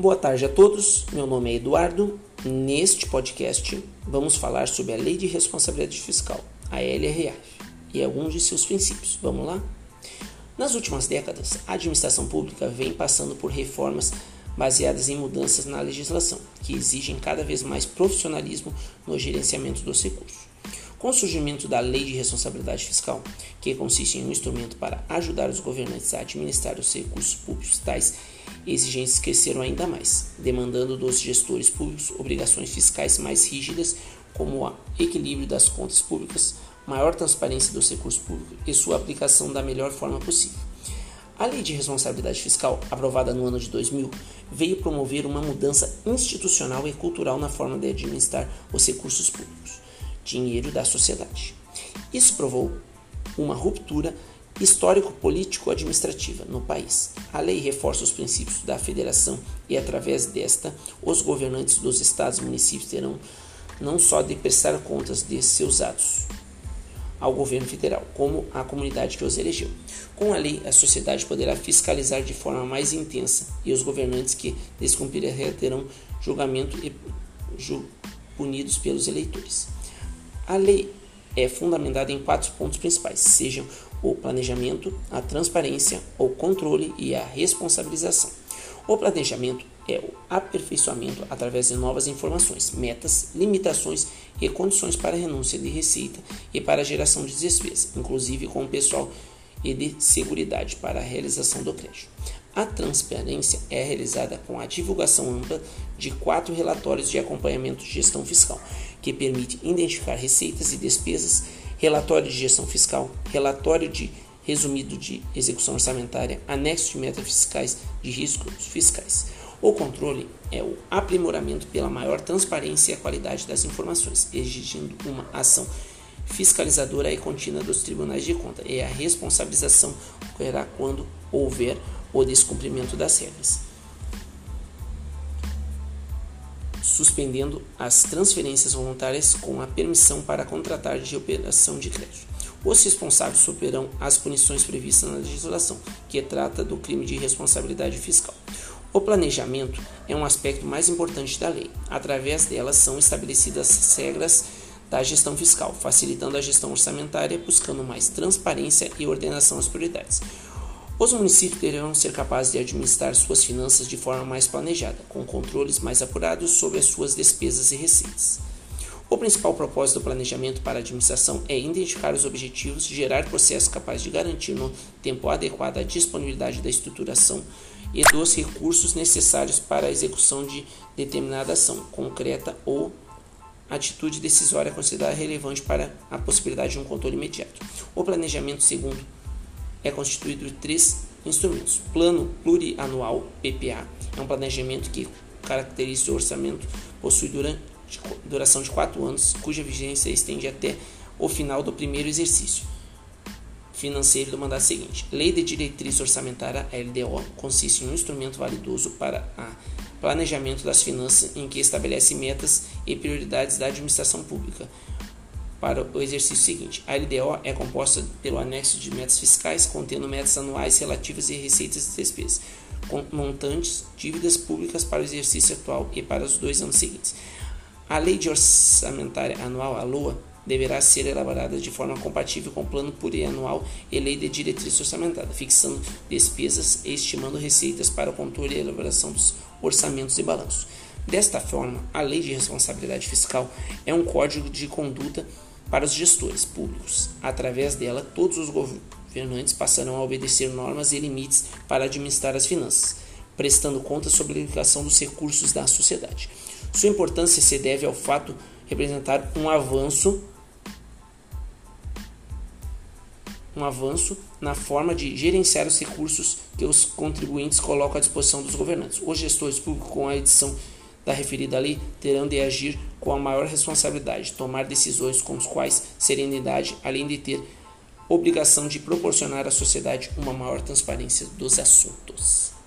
Boa tarde a todos, meu nome é Eduardo. Neste podcast vamos falar sobre a Lei de Responsabilidade Fiscal, a LRF, e alguns de seus princípios. Vamos lá? Nas últimas décadas, a administração pública vem passando por reformas baseadas em mudanças na legislação, que exigem cada vez mais profissionalismo no gerenciamento dos recursos. Com o surgimento da Lei de Responsabilidade Fiscal, que consiste em um instrumento para ajudar os governantes a administrar os recursos públicos, tais exigências cresceram ainda mais, demandando dos gestores públicos obrigações fiscais mais rígidas, como o equilíbrio das contas públicas, maior transparência dos recursos públicos e sua aplicação da melhor forma possível. A Lei de Responsabilidade Fiscal, aprovada no ano de 2000, veio promover uma mudança institucional e cultural na forma de administrar os recursos públicos dinheiro da sociedade. Isso provou uma ruptura histórico-político-administrativa no país. A lei reforça os princípios da federação e, através desta, os governantes dos estados e municípios terão não só de prestar contas de seus atos ao governo federal, como à comunidade que os elegeu. Com a lei, a sociedade poderá fiscalizar de forma mais intensa e os governantes que descumprirem terão julgamento e ju punidos pelos eleitores. A lei é fundamentada em quatro pontos principais, sejam o planejamento, a transparência, o controle e a responsabilização. O planejamento é o aperfeiçoamento através de novas informações, metas, limitações e condições para renúncia de receita e para geração de despesas, inclusive com o pessoal e de seguridade para a realização do crédito. A transparência é realizada com a divulgação ampla de quatro relatórios de acompanhamento de gestão fiscal, que permite identificar receitas e despesas, relatório de gestão fiscal, relatório de resumido de execução orçamentária, anexo de metas fiscais de riscos fiscais. O controle é o aprimoramento pela maior transparência e qualidade das informações, exigindo uma ação fiscalizadora e contínua dos tribunais de conta, e a responsabilização ocorrerá quando houver o descumprimento das regras, suspendendo as transferências voluntárias com a permissão para contratar de operação de crédito. Os responsáveis superam as punições previstas na legislação, que trata do crime de responsabilidade fiscal. O planejamento é um aspecto mais importante da lei. Através dela são estabelecidas as regras da gestão fiscal, facilitando a gestão orçamentária, buscando mais transparência e ordenação das prioridades. Os municípios deverão ser capazes de administrar suas finanças de forma mais planejada, com controles mais apurados sobre as suas despesas e receitas. O principal propósito do planejamento para a administração é identificar os objetivos, gerar processos capazes de garantir no tempo adequado a disponibilidade da estruturação e dos recursos necessários para a execução de determinada ação concreta ou atitude decisória considerada relevante para a possibilidade de um controle imediato. O planejamento, segundo é constituído de três instrumentos. Plano Plurianual, PPA, é um planejamento que caracteriza o orçamento, possui durante, duração de quatro anos, cuja vigência estende até o final do primeiro exercício financeiro do mandato seguinte. Lei de Diretriz Orçamentária, LDO, consiste em um instrumento validoso para o planejamento das finanças em que estabelece metas e prioridades da administração pública, para o exercício seguinte. A LDO é composta pelo anexo de metas fiscais, contendo metas anuais relativas e receitas e despesas, com montantes, dívidas públicas para o exercício atual e para os dois anos seguintes. A Lei de Orçamentária Anual, a LOA, deverá ser elaborada de forma compatível com o Plano Plurianual e Lei de Diretriz Orçamentária, fixando despesas e estimando receitas para o controle e elaboração dos orçamentos e balanços. Desta forma, a Lei de Responsabilidade Fiscal é um código de conduta para os gestores públicos. Através dela, todos os governantes passarão a obedecer normas e limites para administrar as finanças, prestando contas sobre a aplicação dos recursos da sociedade. Sua importância se deve ao fato de representar um avanço um avanço na forma de gerenciar os recursos que os contribuintes colocam à disposição dos governantes. Os gestores públicos, com a edição da referida lei terão de agir com a maior responsabilidade, tomar decisões com as quais serenidade, além de ter obrigação de proporcionar à sociedade uma maior transparência dos assuntos.